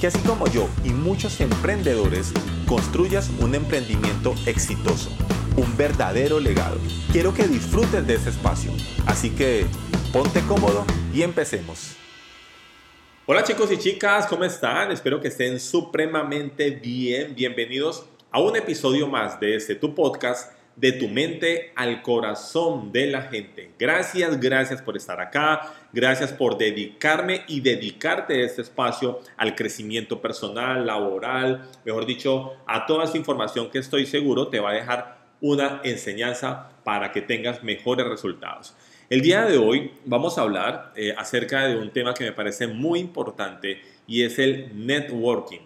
que así como yo y muchos emprendedores construyas un emprendimiento exitoso, un verdadero legado. Quiero que disfrutes de ese espacio, así que ponte cómodo y empecemos. Hola chicos y chicas, ¿cómo están? Espero que estén supremamente bien. Bienvenidos a un episodio más de este tu podcast de tu mente al corazón de la gente. Gracias, gracias por estar acá, gracias por dedicarme y dedicarte este espacio al crecimiento personal, laboral, mejor dicho, a toda esta información que estoy seguro te va a dejar una enseñanza para que tengas mejores resultados. El día de hoy vamos a hablar eh, acerca de un tema que me parece muy importante y es el networking.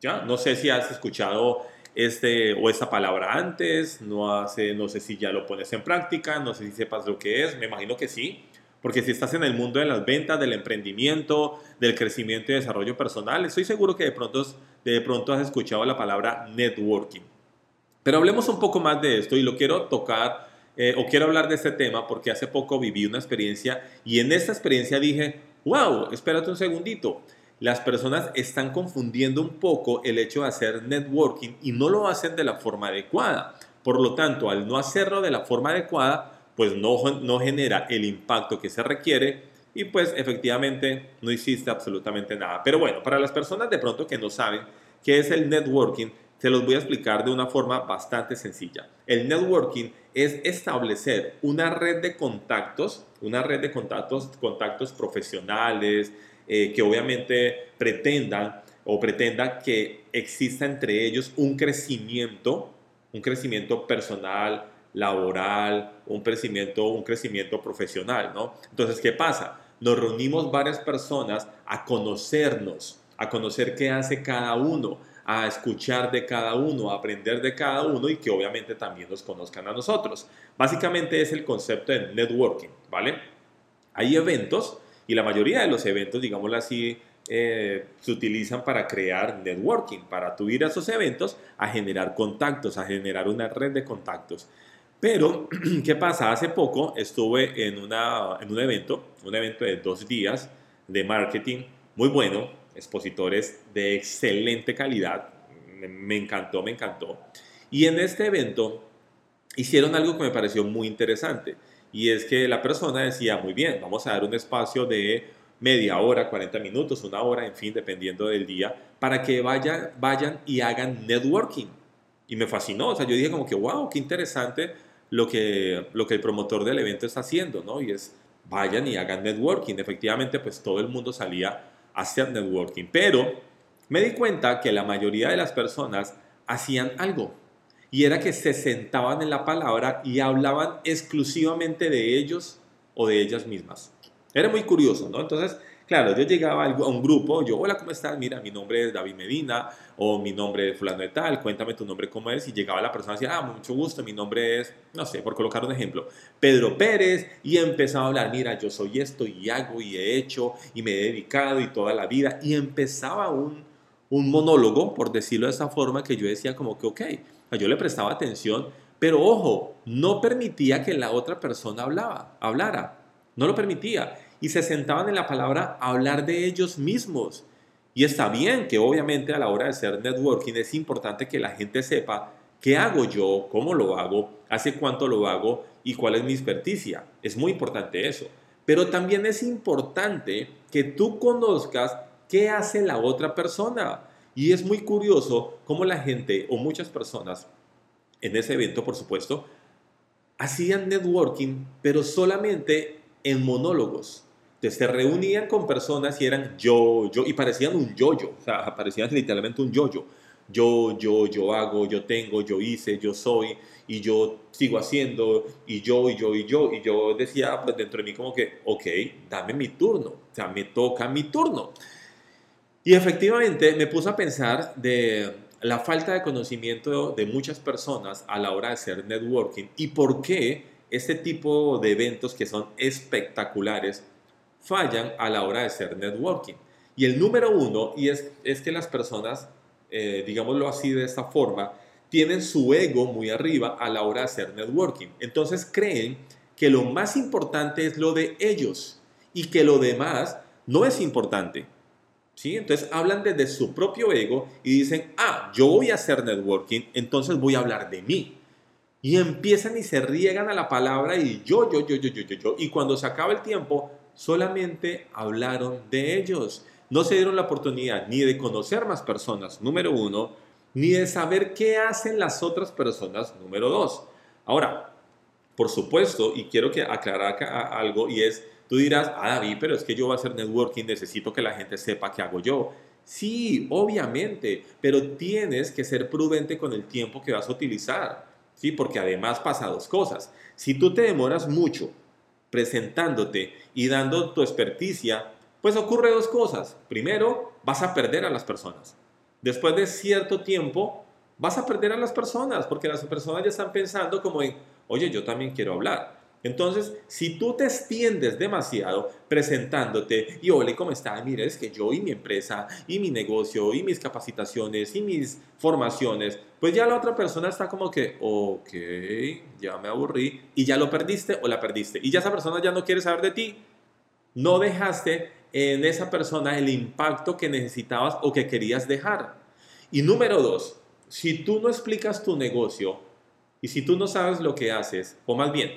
¿Ya? No sé si has escuchado este, o esta palabra antes, no, hace, no sé si ya lo pones en práctica, no sé si sepas lo que es, me imagino que sí, porque si estás en el mundo de las ventas, del emprendimiento, del crecimiento y desarrollo personal, estoy seguro que de pronto, de pronto has escuchado la palabra networking. Pero hablemos un poco más de esto y lo quiero tocar eh, o quiero hablar de este tema porque hace poco viví una experiencia y en esta experiencia dije, wow, espérate un segundito las personas están confundiendo un poco el hecho de hacer networking y no lo hacen de la forma adecuada. Por lo tanto, al no hacerlo de la forma adecuada, pues no, no genera el impacto que se requiere y pues efectivamente no hiciste absolutamente nada. Pero bueno, para las personas de pronto que no saben qué es el networking, se los voy a explicar de una forma bastante sencilla. El networking es establecer una red de contactos, una red de contactos, contactos profesionales, eh, que obviamente pretendan o pretendan que exista entre ellos un crecimiento, un crecimiento personal, laboral, un crecimiento, un crecimiento profesional, ¿no? Entonces, ¿qué pasa? Nos reunimos varias personas a conocernos, a conocer qué hace cada uno, a escuchar de cada uno, a aprender de cada uno y que obviamente también nos conozcan a nosotros. Básicamente es el concepto de networking, ¿vale? Hay eventos y la mayoría de los eventos, digámoslo así, eh, se utilizan para crear networking, para tú a esos eventos a generar contactos, a generar una red de contactos. Pero, ¿qué pasa? Hace poco estuve en, una, en un evento, un evento de dos días de marketing muy bueno, expositores de excelente calidad, me encantó, me encantó. Y en este evento hicieron algo que me pareció muy interesante y es que la persona decía, muy bien, vamos a dar un espacio de media hora, 40 minutos, una hora, en fin, dependiendo del día, para que vayan, vayan y hagan networking. Y me fascinó, o sea, yo dije como que, wow, qué interesante lo que, lo que el promotor del evento está haciendo, ¿no? Y es, vayan y hagan networking. Efectivamente, pues todo el mundo salía a hacer networking, pero me di cuenta que la mayoría de las personas hacían algo, y era que se sentaban en la palabra y hablaban exclusivamente de ellos o de ellas mismas. Era muy curioso, ¿no? Entonces, claro, yo llegaba a un grupo, yo, hola, ¿cómo estás? Mira, mi nombre es David Medina, o mi nombre es fulano de tal, cuéntame tu nombre, ¿cómo es? Y llegaba la persona y decía, ah, mucho gusto, mi nombre es, no sé, por colocar un ejemplo, Pedro Pérez, y empezaba a hablar, mira, yo soy esto, y hago, y he hecho, y me he dedicado, y toda la vida, y empezaba un, un monólogo, por decirlo de esa forma, que yo decía como que, ok, yo le prestaba atención, pero ojo, no permitía que la otra persona hablaba, hablara. No lo permitía. Y se sentaban en la palabra a hablar de ellos mismos. Y está bien que obviamente a la hora de hacer networking es importante que la gente sepa qué hago yo, cómo lo hago, hace cuánto lo hago y cuál es mi experticia. Es muy importante eso. Pero también es importante que tú conozcas qué hace la otra persona. Y es muy curioso cómo la gente o muchas personas en ese evento, por supuesto, hacían networking, pero solamente en monólogos. Entonces se reunían con personas y eran yo, yo, y parecían un yo-yo, o sea, parecían literalmente un yo-yo. Yo, yo, yo hago, yo tengo, yo hice, yo soy, y yo sigo haciendo, y yo, y yo, y yo. Y yo decía pues, dentro de mí como que, ok, dame mi turno, o sea, me toca mi turno. Y efectivamente me puse a pensar de la falta de conocimiento de muchas personas a la hora de hacer networking y por qué este tipo de eventos que son espectaculares fallan a la hora de hacer networking. Y el número uno, y es, es que las personas, eh, digámoslo así de esta forma, tienen su ego muy arriba a la hora de hacer networking. Entonces creen que lo más importante es lo de ellos y que lo demás no es importante. ¿Sí? Entonces hablan desde su propio ego y dicen, ah, yo voy a hacer networking, entonces voy a hablar de mí. Y empiezan y se riegan a la palabra y yo, yo, yo, yo, yo, yo, yo. Y cuando se acaba el tiempo, solamente hablaron de ellos. No se dieron la oportunidad ni de conocer más personas, número uno, ni de saber qué hacen las otras personas, número dos. Ahora, por supuesto, y quiero que aclarar algo, y es, Tú dirás, ah, David, pero es que yo voy a hacer networking, necesito que la gente sepa qué hago yo. Sí, obviamente, pero tienes que ser prudente con el tiempo que vas a utilizar, ¿sí? Porque además pasa dos cosas. Si tú te demoras mucho presentándote y dando tu experticia, pues ocurre dos cosas. Primero, vas a perder a las personas. Después de cierto tiempo, vas a perder a las personas, porque las personas ya están pensando como en, oye, yo también quiero hablar. Entonces, si tú te extiendes demasiado presentándote y hola, ¿cómo estás? Mira, es que yo y mi empresa y mi negocio y mis capacitaciones y mis formaciones, pues ya la otra persona está como que, ok, ya me aburrí y ya lo perdiste o la perdiste. Y ya esa persona ya no quiere saber de ti. No dejaste en esa persona el impacto que necesitabas o que querías dejar. Y número dos, si tú no explicas tu negocio y si tú no sabes lo que haces, o más bien,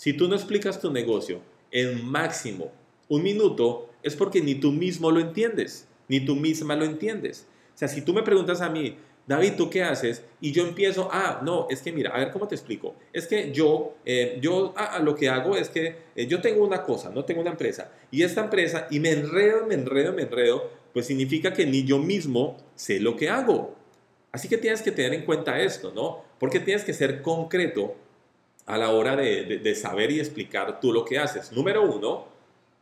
si tú no explicas tu negocio en máximo un minuto, es porque ni tú mismo lo entiendes, ni tú misma lo entiendes. O sea, si tú me preguntas a mí, David, ¿tú qué haces? Y yo empiezo, ah, no, es que mira, a ver cómo te explico. Es que yo, eh, yo ah, lo que hago es que eh, yo tengo una cosa, no tengo una empresa. Y esta empresa, y me enredo, me enredo, me enredo, pues significa que ni yo mismo sé lo que hago. Así que tienes que tener en cuenta esto, ¿no? Porque tienes que ser concreto a la hora de, saber y explicar tú lo que haces. Número uno,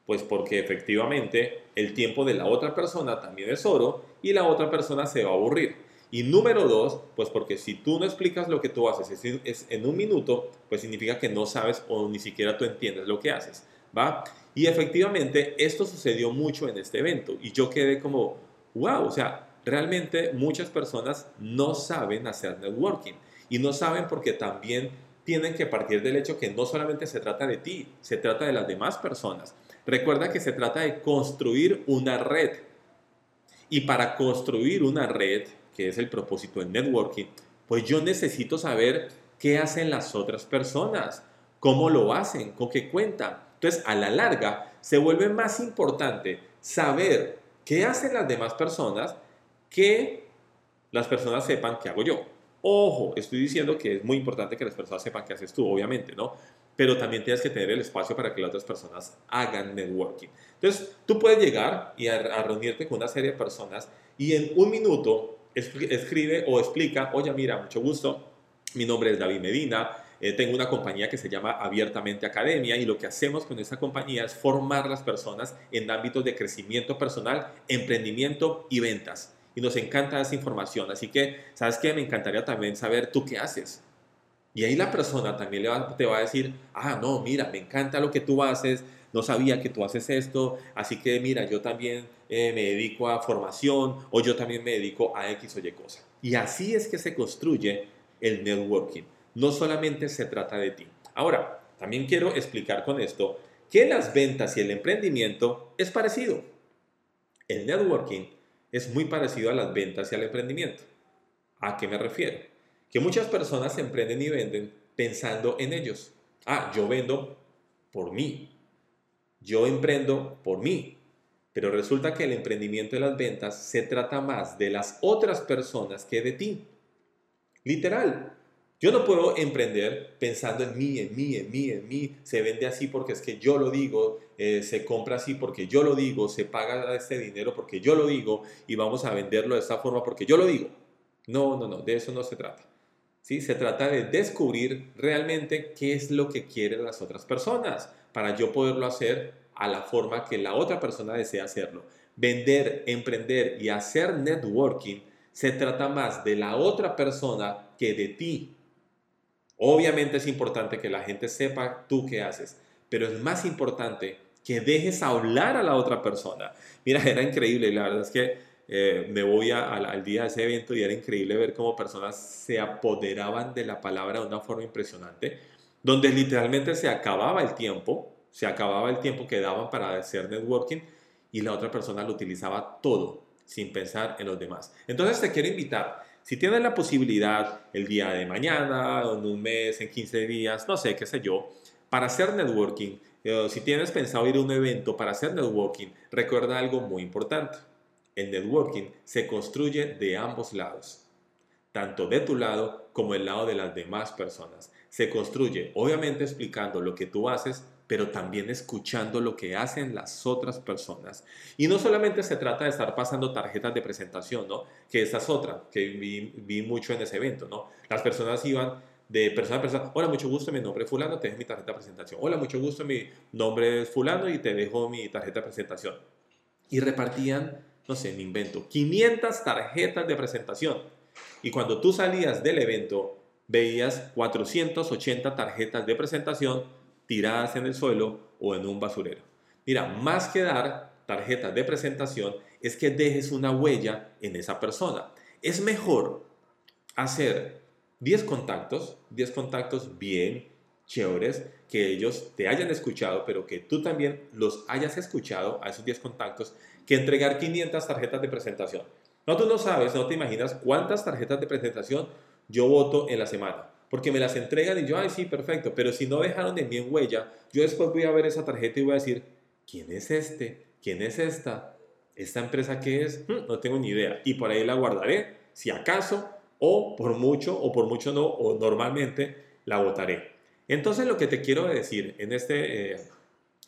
pues porque efectivamente el tiempo de la otra persona también es oro y la otra persona se va a aburrir. Y número dos, pues porque si tú no explicas lo que tú haces es, en un minuto, pues significa que no sabes o ni siquiera tú entiendes lo que haces, ¿va? Y efectivamente esto sucedió mucho en este evento y yo quedé como, wow, o sea, realmente muchas personas no saben hacer networking y no saben porque también tienen que partir del hecho que no solamente se trata de ti, se trata de las demás personas. Recuerda que se trata de construir una red. Y para construir una red, que es el propósito del networking, pues yo necesito saber qué hacen las otras personas, cómo lo hacen, con qué cuentan. Entonces, a la larga, se vuelve más importante saber qué hacen las demás personas que las personas sepan qué hago yo. Ojo, estoy diciendo que es muy importante que las personas sepan qué haces tú, obviamente, ¿no? Pero también tienes que tener el espacio para que las otras personas hagan networking. Entonces, tú puedes llegar y a, reunirte con una serie de personas y en un minuto escribe o explica, oye, mira, mucho gusto, mi nombre es David Medina, eh, tengo una compañía que se llama Abiertamente Academia y lo que hacemos con esta compañía es formar las personas en ámbitos de crecimiento personal, emprendimiento y ventas y nos encanta esa información. Así que, ¿sabes qué? Me encantaría también saber tú qué haces. Y ahí la persona también le te va a decir, ah, no, mira, me encanta lo que tú haces, no sabía que tú haces esto, así que mira, yo también eh, me dedico a formación o yo también me dedico a X o Y cosa. Y así es que se construye el networking. No solamente se trata de ti. Ahora, también quiero explicar con esto que las ventas y el emprendimiento es parecido. El networking es muy parecido a las ventas y al emprendimiento. ¿A qué me refiero? Que muchas personas emprenden y venden pensando en ellos. Ah, yo vendo por mí. Yo emprendo por mí. Pero resulta que el emprendimiento y las ventas se trata más de las otras personas que de ti. Literal. Yo no puedo emprender pensando en mí, en mí, en mí, en mí. Se vende así porque es que yo lo digo, eh, se compra así porque yo lo digo, se paga este dinero porque yo lo digo y vamos a venderlo de esta forma porque yo lo digo. No, no, no, de eso no se trata. ¿Sí? Se trata de descubrir realmente qué es lo que quieren las otras personas para yo poderlo hacer a la forma que la otra persona desea hacerlo. Vender, emprender y hacer networking se trata más de la otra persona que de ti. Obviamente es importante que la gente sepa tú qué haces, pero es más importante que dejes hablar a la otra persona. Mira, era increíble, la verdad es que eh, me voy al día de ese evento y era increíble ver cómo personas se apoderaban de la palabra de una forma impresionante, donde literalmente se acababa el tiempo, se acababa el tiempo que daban para hacer networking y la otra persona lo utilizaba todo sin pensar en los demás. Entonces te quiero invitar, si tienes la posibilidad el día de mañana, en un mes, en 15 días, no sé, qué sé yo, para hacer networking, eh, si tienes pensado ir a un evento para hacer networking, recuerda algo muy importante. El networking se construye de ambos lados, tanto de tu lado como el lado de las demás personas. Se construye, obviamente, explicando lo que tú haces, pero también escuchando lo que hacen las otras personas. Y no solamente se trata de estar pasando tarjetas de presentación, ¿no? Que esa es otra que vi, vi mucho en ese evento, ¿no? Las personas iban de persona a persona, hola, mucho gusto, mi nombre es fulano, te dejo mi tarjeta de presentación. Hola, mucho gusto, mi nombre es fulano y te dejo mi tarjeta de presentación. Y repartían, no sé, me invento, 500 tarjetas de presentación. Y cuando tú salías del evento, veías 480 tarjetas de presentación tiradas en el suelo o en un basurero. Mira, más que dar tarjetas de presentación es que dejes una huella en esa persona. Es mejor hacer 10 contactos, 10 contactos bien chéveres, que ellos te hayan escuchado, pero que tú también los hayas escuchado a esos 10 contactos, que entregar 500 tarjetas de presentación. No, tú no sabes, no te imaginas cuántas tarjetas de presentación yo voto en la semana porque me las entregan y yo, ay, sí, perfecto, pero si no dejaron de mí en huella, yo después voy a ver esa tarjeta y voy a decir, ¿quién es este? ¿Quién es esta? ¿Esta empresa qué es? Hmm, no tengo ni idea. Y por ahí la guardaré, si acaso, o por mucho, o por mucho no, o normalmente la votaré. Entonces lo que te quiero decir en este eh,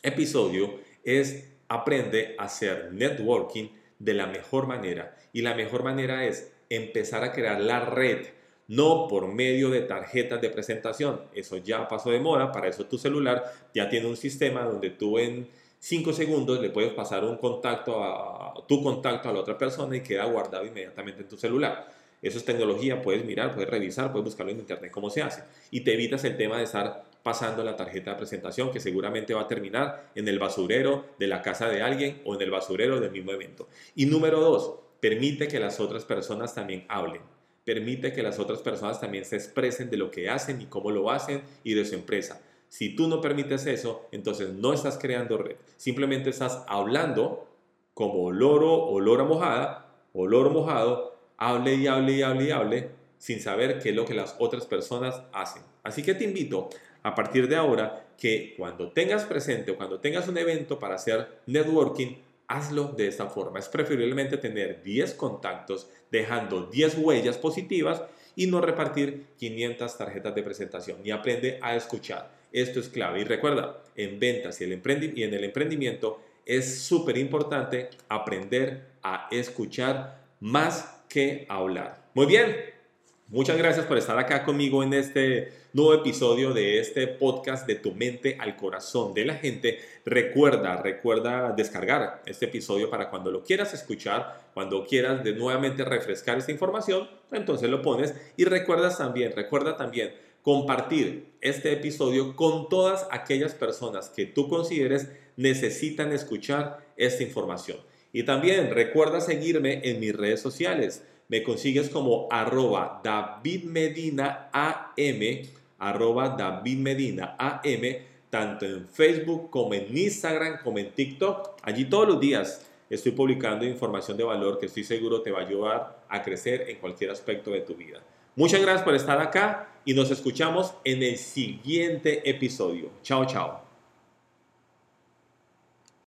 episodio es aprende a hacer networking de la mejor manera. Y la mejor manera es empezar a crear la red no por medio de tarjetas de presentación. Eso ya pasó de moda, para eso tu celular ya tiene un sistema donde tú en 5 segundos le puedes pasar un contacto a tu contacto a la otra persona y queda guardado inmediatamente en tu celular. Eso es tecnología, puedes mirar, puedes revisar, puedes buscarlo en internet cómo se hace. Y te evitas el tema de estar pasando la tarjeta de presentación que seguramente va a terminar en el basurero de la casa de alguien o en el basurero del mismo evento. Y número dos, permite que las otras personas también hablen permite que las otras personas también se expresen de lo que hacen y cómo lo hacen y de su empresa. Si tú no permites eso, entonces no estás creando red. Simplemente estás hablando como loro o lora mojada o loro mojado, hable y hable y hable y hable sin saber qué es lo que las otras personas hacen. Así que te invito a partir de ahora que cuando tengas presente o cuando tengas un evento para hacer networking, hazlo de esta forma. Es preferiblemente tener 10 contactos dejando 10 huellas positivas y no repartir 500 tarjetas de presentación. Y aprende a escuchar. Esto es clave. Y recuerda, en ventas y, el y en el emprendimiento es súper importante aprender a escuchar más que hablar. Muy bien, Muchas gracias por estar acá conmigo en este nuevo episodio de este podcast de tu mente al corazón de la gente. Recuerda, recuerda descargar este episodio para cuando lo quieras escuchar, cuando quieras de nuevamente refrescar esta información, entonces lo pones y recuerdas también, recuerda también compartir este episodio con todas aquellas personas que tú consideres necesitan escuchar esta información. Y también recuerda seguirme en mis redes sociales me consigues como arroba David Medina AM, arroba David Medina AM, tanto en Facebook como en Instagram, como en TikTok. Allí todos los días estoy publicando información de valor que estoy seguro te va a ayudar a crecer en cualquier aspecto de tu vida. Muchas gracias por estar acá y nos escuchamos en el siguiente episodio. Chao, chao.